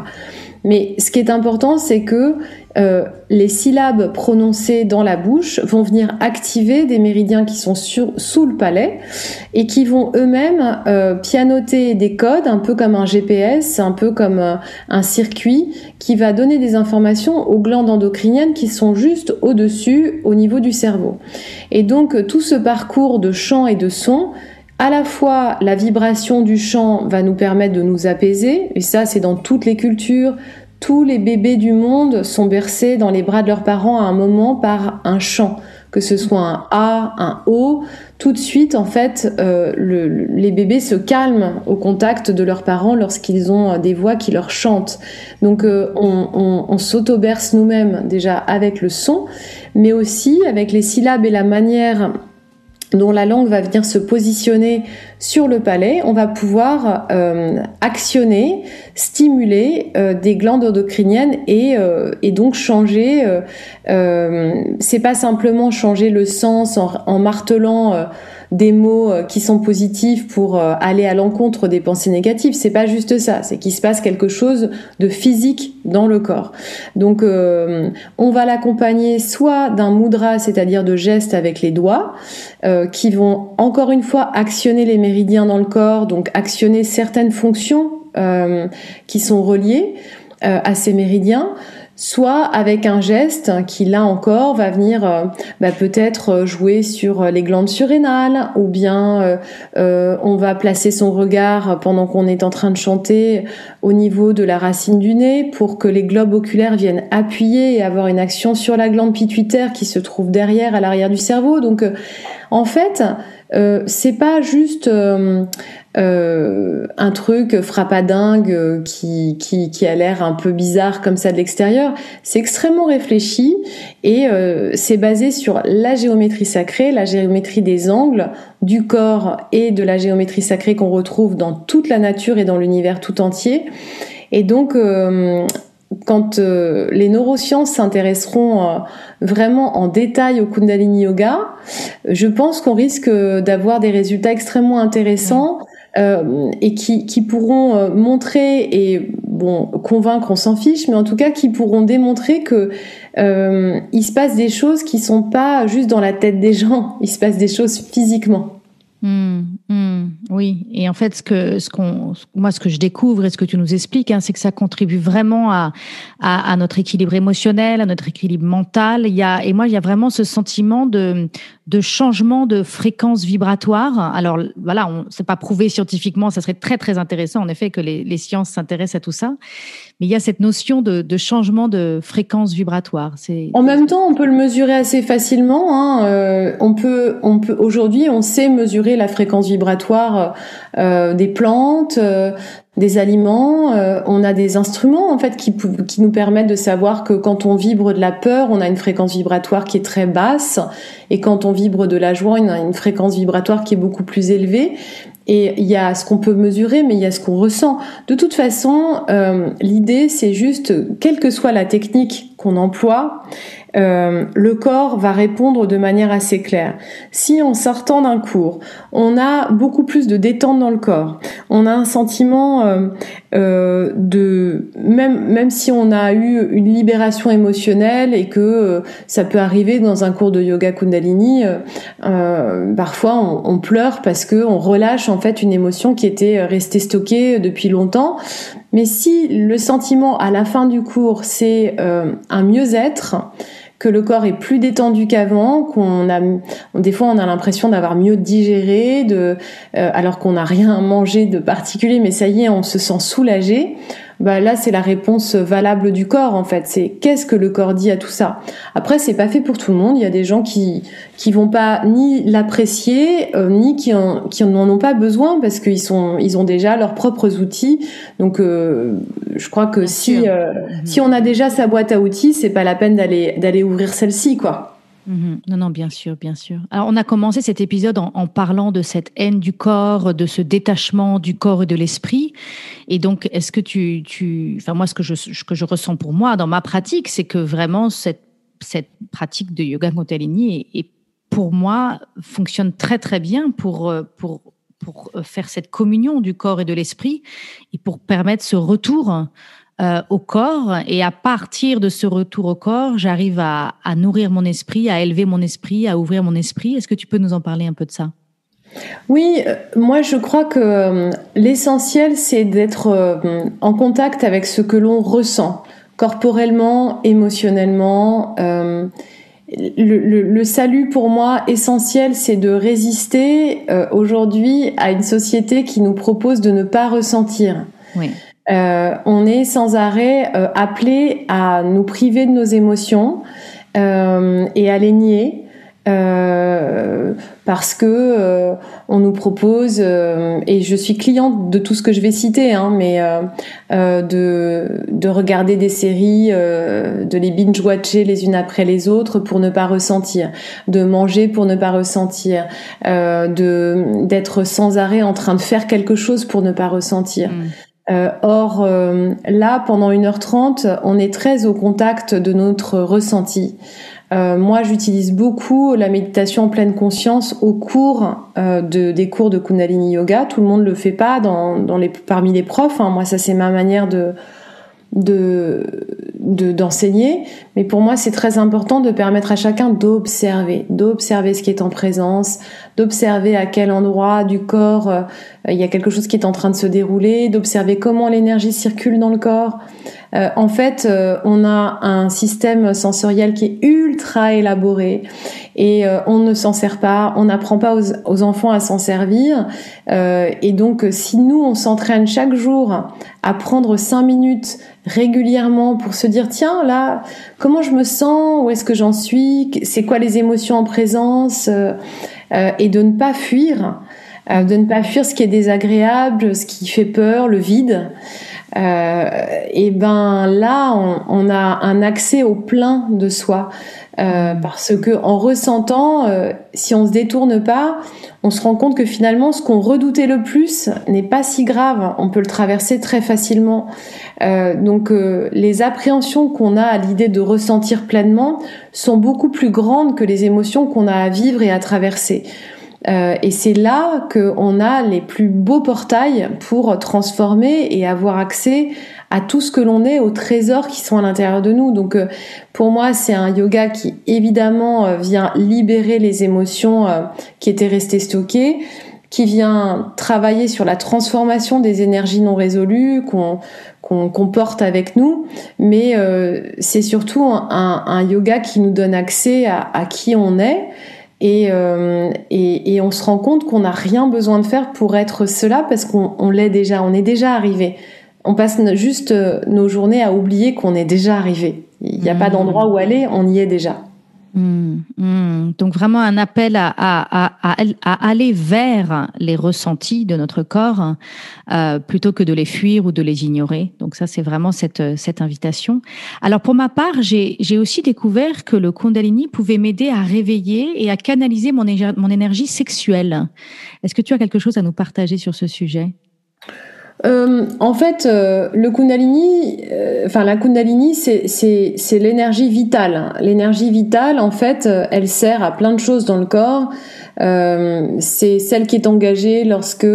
Mais ce qui est important, c'est que euh, les syllabes prononcées dans la bouche vont venir activer des méridiens qui sont sous le palais et qui vont eux-mêmes euh, pianoter des codes, un peu comme un GPS, un peu comme euh, un circuit qui va donner des informations aux glandes endocriniennes qui sont juste au-dessus, au niveau du cerveau. Et donc tout ce parcours de chant et de son à la fois la vibration du chant va nous permettre de nous apaiser, et ça c'est dans toutes les cultures, tous les bébés du monde sont bercés dans les bras de leurs parents à un moment par un chant, que ce soit un A, un O. Tout de suite, en fait, euh, les bébés se calment au contact de leurs parents lorsqu'ils ont euh, des voix qui leur chantent. Donc, euh, on, on, on s'auto-berce nous-mêmes déjà avec le son, mais aussi avec les syllabes et la manière dont la langue va venir se positionner sur le palais, on va pouvoir euh, actionner, stimuler euh, des glandes endocriniennes et, euh, et donc changer. c'est pas simplement changer le sens en, en martelant des mots euh, qui sont positifs pour euh, aller à l'encontre des pensées négatives. C'est pas juste ça, c'est qu'il se passe quelque chose de physique dans le corps. Donc euh, on va l'accompagner soit d'un mudra, c'est-à-dire de gestes avec les doigts, qui vont encore une fois actionner les méridiens dans le corps, donc actionner certaines fonctions qui sont reliées à ces méridiens soit avec un geste qui là encore va venir euh, bah, peut-être euh, jouer sur euh, les glandes surrénales ou bien on va placer son regard pendant qu'on est en train de chanter au niveau de la racine du nez pour que les globes oculaires viennent appuyer et avoir une action sur la glande pituitaire qui se trouve derrière à l'arrière du cerveau. Donc en fait c'est pas juste euh, euh, un truc frappadingue euh, qui, qui, qui a l'air un peu bizarre comme ça de l'extérieur. C'est extrêmement réfléchi et c'est basé sur la géométrie sacrée, la géométrie des angles du corps et de la géométrie sacrée qu'on retrouve dans toute la nature et dans l'univers tout entier. Et donc, quand euh, les neurosciences s'intéresseront euh, vraiment en détail au Kundalini Yoga, je pense qu'on risque d'avoir des résultats extrêmement intéressants euh, et qui, qui pourront montrer et bon convaincre, on s'en fiche, mais en tout cas qui pourront démontrer que il se passe des choses qui sont pas juste dans la tête des gens, il se passe des choses physiquement. Mmh, mmh, oui, et en fait, ce que, ce qu'on, moi, ce que je découvre et ce que tu nous expliques, hein, c'est que ça contribue vraiment à, à, à, notre équilibre émotionnel, à notre équilibre mental. Il y a, et moi, il y a vraiment ce sentiment de, de changement de fréquence vibratoire. Alors voilà, on c'est pas prouvé scientifiquement, ça serait très très intéressant en effet que les, les sciences s'intéressent à tout ça. Mais il y a cette notion de, de changement de fréquence vibratoire. C'est en même temps, on peut le mesurer assez facilement. Hein. Euh, on peut, on peut aujourd'hui, on sait mesurer la fréquence vibratoire euh, des plantes, euh, des aliments, euh, on a des instruments en fait qui, qui nous permettent de savoir que quand on vibre de la peur, on a une fréquence vibratoire qui est très basse, et quand on vibre de la joie, on a une fréquence vibratoire qui est beaucoup plus élevée. Et il y a ce qu'on peut mesurer, mais il y a ce qu'on ressent. De toute façon, euh, l'idée, c'est juste, quelle que soit la technique qu'on emploie, euh, le corps va répondre de manière assez claire. Si en sortant d'un cours, on a beaucoup plus de détente dans le corps, on a un sentiment euh, euh, de même même si on a eu une libération émotionnelle et que ça peut arriver dans un cours de yoga Kundalini, parfois on, on, pleure parce que on relâche en fait une émotion qui était restée stockée depuis longtemps. Mais si le sentiment à la fin du cours c'est un mieux-être, que le corps est plus détendu qu'avant, qu'on a des fois on a l'impression d'avoir mieux digéré, euh, alors qu'on n'a rien mangé de particulier, mais ça y est, on se sent soulagé bah là c'est la réponse valable du corps en fait. C'est qu'est-ce que le corps dit à tout ça? Après c'est pas fait pour tout le monde. Il y a des gens qui qui vont pas ni l'apprécier euh, ni qui en qui n'en ont pas besoin parce qu'ils sont ils ont déjà leurs propres outils. Donc euh, je crois que si euh, si on a déjà sa boîte à outils, c'est pas la peine d'aller d'aller ouvrir celle-ci quoi. Mhm. Non, non, bien sûr, bien sûr. Alors, on a commencé cet épisode en, parlant de cette haine du corps, de ce détachement du corps et de l'esprit. Et donc, est-ce que tu, tu, enfin, moi, ce que je, que je ressens pour moi dans ma pratique, c'est que vraiment cette, cette pratique de yoga Kundalini et pour moi, fonctionne très, très bien pour, pour, pour faire cette communion du corps et de l'esprit et pour permettre ce retour euh, au corps et à partir de ce retour au corps, j'arrive à, nourrir mon esprit, à élever mon esprit, à ouvrir mon esprit. Est-ce que tu peux nous en parler un peu de ça? Oui, euh, moi je crois que euh, l'essentiel c'est d'être en contact avec ce que l'on ressent corporellement, émotionnellement. le, salut pour moi essentiel, c'est de résister aujourd'hui à une société qui nous propose de ne pas ressentir. Oui. Euh, on est sans arrêt euh, appelé à nous priver de nos émotions euh, et à les nier. parce que on nous propose et je suis cliente de tout ce que je vais citer hein, mais de de regarder des séries de les binge watcher les unes après les autres pour ne pas ressentir de manger pour ne pas ressentir de d'être sans arrêt en train de faire quelque chose pour ne pas ressentir mm. Euh, or, euh, là, pendant 1h30, on est très au contact de notre ressenti. Euh, moi, j'utilise beaucoup la méditation en pleine conscience au cours de, des cours de Kundalini Yoga. Tout le monde le fait pas dans, dans les, parmi les profs. Hein. Moi, ça c'est ma manière de, de d'enseigner, mais pour moi c'est très important de permettre à chacun d'observer, d'observer ce qui est en présence, d'observer à quel endroit du corps euh, il y a quelque chose qui est en train de se dérouler, d'observer comment l'énergie circule dans le corps. Euh, en fait, euh, on a un système sensoriel qui est ultra élaboré et on ne s'en sert pas, on n'apprend pas aux, enfants à s'en servir. et donc, si nous on s'entraîne chaque jour à prendre cinq minutes régulièrement pour se dire tiens là comment je me sens? Où est-ce que j'en suis? C'est quoi les émotions en présence? Euh, euh, et de ne pas fuir euh, de ne pas fuir ce qui est désagréable ce qui fait peur le vide et ben là on, on, a un accès au plein de soi parce que en ressentant si on se détourne pas on se rend compte que finalement, ce qu'on redoutait le plus n'est pas si grave. On peut le traverser très facilement. Euh, donc, euh, les appréhensions qu'on a à l'idée de ressentir pleinement sont beaucoup plus grandes que les émotions qu'on a à vivre et à traverser. Euh, et c'est là qu'on a les plus beaux portails pour transformer et avoir accès à tout ce que l'on est, aux trésors qui sont à l'intérieur de nous. Donc euh, pour moi, c'est un yoga qui évidemment euh, vient libérer les émotions qui étaient restées stockées, qui vient travailler sur la transformation des énergies non résolues qu'on qu'on porte avec nous, mais c'est surtout un, yoga qui nous donne accès à, à qui on est. Et, et, et, on se rend compte qu'on n'a rien besoin de faire pour être cela parce qu'on l'est déjà, on est déjà arrivé on passe juste euh, nos journées à oublier qu'on est déjà arrivé. Il n'y a pas d'endroit où aller, on y est déjà. Hmm, hmm. Donc vraiment un appel à, aller vers les ressentis de notre corps euh, plutôt que de les fuir ou de les ignorer. Donc ça c'est vraiment cette, cette invitation. Alors pour ma part, j'ai aussi découvert que le Kundalini pouvait m'aider à réveiller et à canaliser mon énergie sexuelle. Est-ce que tu as quelque chose à nous partager sur ce sujet? Euh, en fait, euh, le Kundalini, euh, enfin la Kundalini, c'est l'énergie vitale. L'énergie vitale, en fait, elle sert à plein de choses dans le corps. c'est celle qui est engagée lorsque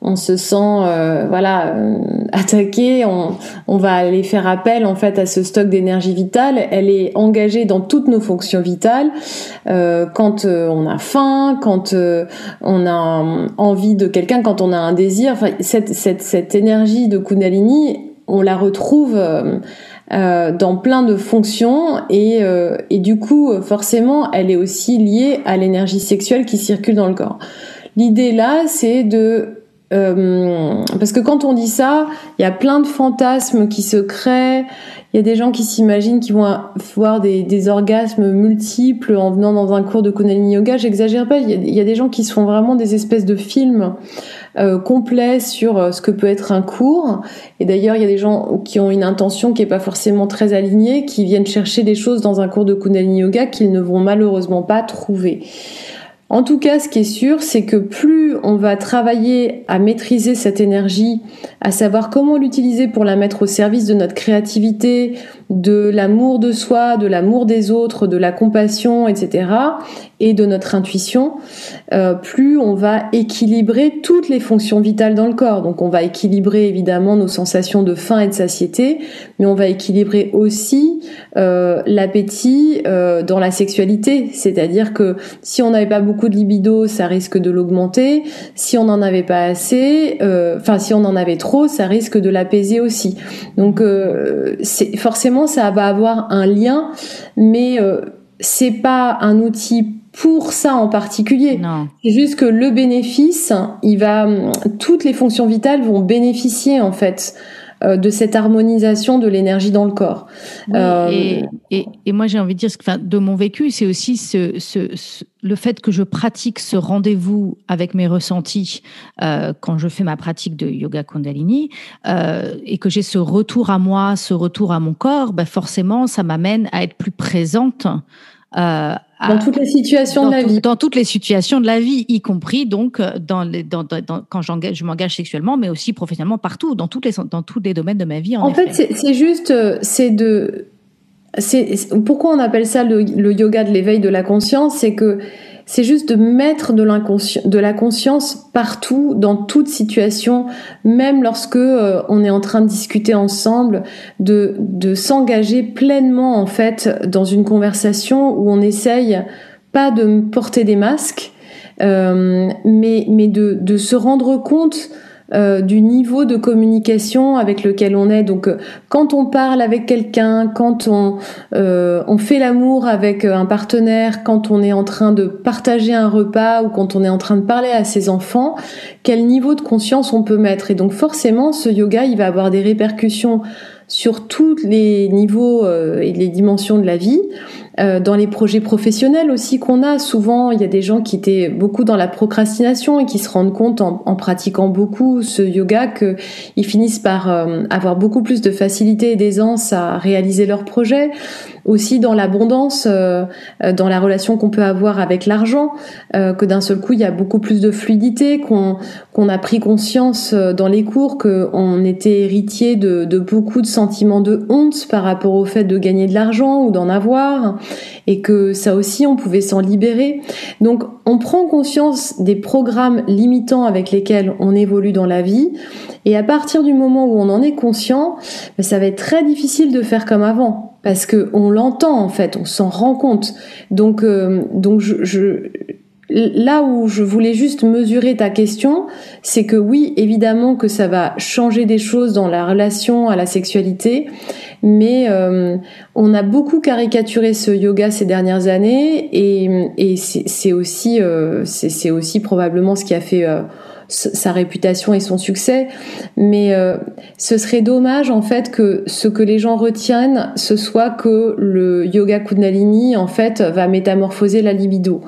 on se sent euh, voilà euh, attaqué, on, on, va aller faire appel en fait à ce stock d'énergie vitale. Elle est engagée dans toutes nos fonctions vitales. Euh, quand on a faim, quand on a envie de quelqu'un, quand on a un désir, enfin, cette, cette, cette énergie de Kundalini, on la retrouve. Euh, dans plein de fonctions et, et du coup forcément elle est aussi liée à l'énergie sexuelle qui circule dans le corps. L'idée là c'est de euh, parce que quand on dit ça, il y a plein de fantasmes qui se créent. Il y a des gens qui s'imaginent qu'ils vont avoir des, orgasmes multiples en venant dans un cours de Kundalini Yoga. J'exagère pas. Il y, a, y, a, des gens qui se font vraiment des espèces de films euh, complets sur euh, ce que peut être un cours. Et d'ailleurs, il y a des gens qui ont une intention qui est pas forcément très alignée, qui viennent chercher des choses dans un cours de Kundalini Yoga qu'ils ne vont malheureusement pas trouver. En tout cas, ce qui est sûr, c'est que plus on va travailler à maîtriser cette énergie, à savoir comment l'utiliser pour la mettre au service de notre créativité, de l'amour de soi, de l'amour des autres, de la compassion, etc., et de notre intuition, euh, plus on va équilibrer toutes les fonctions vitales dans le corps. Donc on va équilibrer évidemment nos sensations de faim et de satiété, mais on va équilibrer aussi euh, l'appétit euh, dans la sexualité. C'est-à-dire que si on n'avait pas beaucoup de libido, ça risque de l'augmenter. Si on n'en avait pas assez, enfin si on en avait trop, ça risque de l'apaiser aussi. Donc c'est forcément ça va avoir un lien, mais c'est pas un outil pour ça en particulier. C'est juste que le bénéfice, il va, toutes les fonctions vitales vont bénéficier en fait euh, de cette harmonisation de l'énergie dans le corps. Euh, et, et, moi j'ai envie de dire, enfin, de mon vécu, c'est aussi ce, ce, le fait que je pratique ce rendez-vous avec mes ressentis euh, quand je fais ma pratique de yoga Kundalini et que j'ai ce retour à moi, ce retour à mon corps, ben forcément ça m'amène à être plus présente. Euh, dans toutes les situations de la vie. Dans toutes les situations de la vie, y compris donc euh, dans, les, dans, dans, quand je m'engage sexuellement, mais aussi professionnellement, partout, dans, toutes les, dans tous les domaines de ma vie. En, en fait, c'est juste, euh, c'est de, c'est pourquoi on appelle ça le, le yoga de l'éveil de la conscience, c'est que c'est juste de mettre de, de la conscience partout, dans toute situation, même lorsque euh, on est en train de discuter ensemble, de, de s'engager pleinement en fait dans une conversation où on essaye pas de porter des masques, euh, mais, mais de, de se rendre compte euh, du niveau de communication avec lequel on est. Donc, euh, quand on parle avec quelqu'un, quand on, euh, on fait l'amour avec un partenaire, quand on est en train de partager un repas ou quand on est en train de parler à ses enfants, quel niveau de conscience on peut mettre? Et donc, forcément, ce yoga, il va avoir des répercussions sur tous les niveaux et les dimensions de la vie. Euh, dans les projets professionnels aussi qu'on a, souvent il y a des gens qui étaient beaucoup dans la procrastination et qui se rendent compte en, en pratiquant beaucoup ce yoga qu'ils finissent par euh, avoir beaucoup plus de facilité et d'aisance à réaliser leurs projets. Aussi dans l'abondance, euh, euh, dans la relation qu'on peut avoir avec l'argent, euh, que d'un seul coup il y a beaucoup plus de fluidité, qu'on qu'on a pris conscience dans les cours qu'on était héritier de, de beaucoup de sentiments de honte par rapport au fait de gagner de l'argent ou d'en avoir, et que ça aussi on pouvait s'en libérer. Donc on prend conscience des programmes limitants avec lesquels on évolue dans la vie, et à partir du moment où on en est conscient, ben, ça va être très difficile de faire comme avant parce que on l'entend en fait, on s'en rend compte. Donc, euh, donc je, je, là où je voulais juste mesurer ta question, c'est que oui, évidemment que ça va changer des choses dans la relation à la sexualité, mais euh, on a beaucoup caricaturé ce yoga ces dernières années et, et c'est aussi, euh, c'est aussi probablement ce qui a fait sa réputation et son succès. Mais euh, ce serait dommage en fait que ce que les gens retiennent, ce soit que le yoga Kundalini en fait va métamorphoser la libido.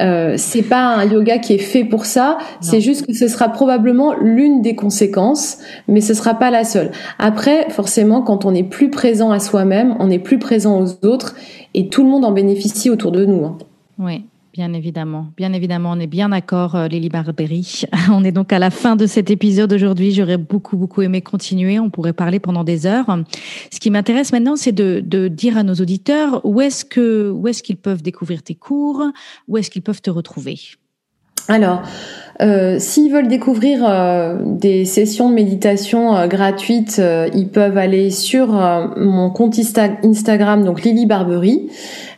Euh, c'est pas un yoga qui est fait pour ça. C'est juste que ce sera probablement l'une des conséquences, mais ce sera pas la seule. Après, forcément, quand on est plus présent à soi-même, on est plus présent aux autres et tout le monde en bénéficie autour de nous. Hein. Oui Bien évidemment, bien évidemment, on est bien d'accord, euh, Lily Barbery. On est donc à la fin de cet épisode aujourd'hui. J'aurais beaucoup, beaucoup aimé continuer. On pourrait parler pendant des heures. Ce qui m'intéresse maintenant, c'est de, de, dire à nos auditeurs où est-ce que, où est-ce qu'ils peuvent découvrir tes cours, où est-ce qu'ils peuvent te retrouver? Alors, euh, s'ils veulent découvrir euh, des sessions de méditation euh, gratuites, ils peuvent aller sur mon compte Instagram, donc Lily Barbery.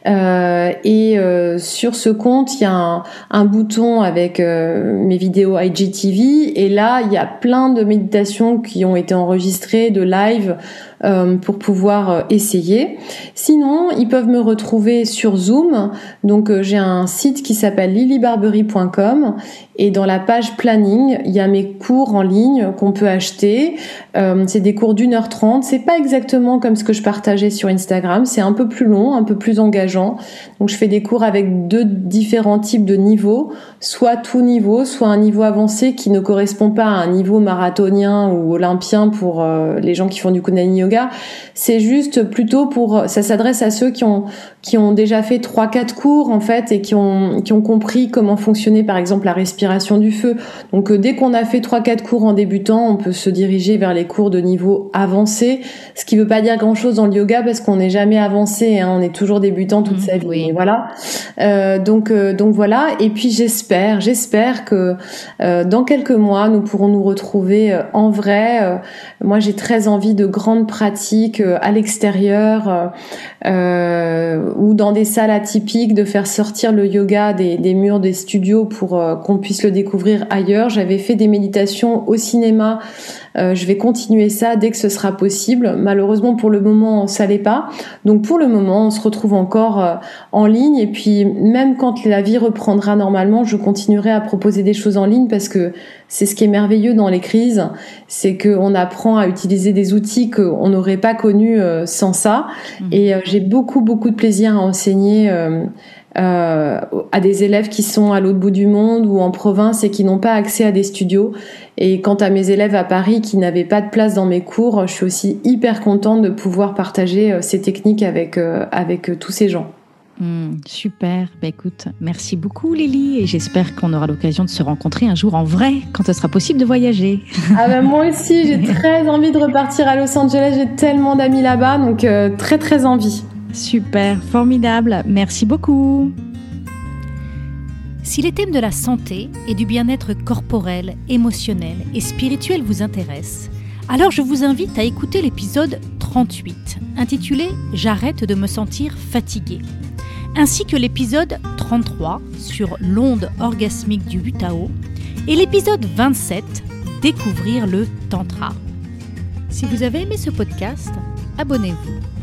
et sur ce compte, il y a un, un bouton avec mes vidéos IGTV. Et là, il y a plein de méditations qui ont été enregistrées, de live euh, pour pouvoir euh, essayer. Sinon, ils peuvent me retrouver sur Zoom. Donc euh, j'ai un site qui s'appelle lilybarbery.com et dans la page planning, il y a mes cours en ligne qu'on peut acheter. c'est des cours d'une heure trente. C'est pas exactement comme ce que je partageais sur Instagram. C'est un peu plus long, un peu plus engageant. Donc je fais des cours avec deux différents types de niveaux, soit tout niveau, soit un niveau avancé qui ne correspond pas à un niveau marathonien ou olympien pour les gens qui font du Kundalini c'est juste plutôt pour, ça s'adresse à ceux qui ont, qui ont déjà fait trois, quatre cours, en fait, et qui ont, qui ont compris comment fonctionnait, par exemple, la respiration du feu. Donc, euh, dès qu'on a fait trois, quatre cours en débutant, on peut se diriger vers les cours de niveau avancé, ce qui veut pas dire grand chose dans le yoga parce qu'on n'est jamais avancé, hein, on est toujours débutant toute mmh, sa vie. Voilà. Euh, donc, euh, donc voilà. Et puis, j'espère, j'espère que dans quelques mois, nous pourrons nous retrouver en vrai. moi, j'ai très envie de grandes pratiques à l'extérieur ou dans des salles atypiques, de faire sortir le yoga des, des murs des studios pour qu'on puisse le découvrir ailleurs. J'avais fait des méditations au cinéma euh, je vais continuer ça dès que ce sera possible. Malheureusement, pour le moment, ça l'est pas. Donc, pour le moment, on se retrouve encore euh, en ligne. Et puis, même quand la vie reprendra normalement, je continuerai à proposer des choses en ligne parce que c'est ce qui est merveilleux dans les crises, c'est qu'on apprend à utiliser des outils qu'on n'aurait pas connus euh, sans ça. Mmh. Et j'ai beaucoup, beaucoup de plaisir à enseigner. Euh, à des élèves qui sont à l'autre bout du monde ou en province et qui n'ont pas accès à des studios. Et quant à mes élèves à Paris qui n'avaient pas de place dans mes cours, je suis aussi hyper contente de pouvoir partager euh, ces techniques avec, euh, avec tous ces gens. Hmm, super, bah, écoute, merci beaucoup Lily et j'espère qu'on aura l'occasion de se rencontrer un jour en vrai quand ce sera possible de voyager. Ah bah moi aussi, j'ai très envie de repartir à Los Angeles, j'ai tellement d'amis là-bas, donc très très envie. Super, formidable. Merci beaucoup. Si les thèmes de la santé et du bien-être corporel, émotionnel et spirituel vous intéressent, alors je vous invite à écouter l'épisode 38, intitulé J'arrête de me sentir fatigué, ainsi que l'épisode 33 sur l'onde orgasmique du Butao et l'épisode 27 Découvrir le Tantra. Si vous avez aimé ce podcast, abonnez-vous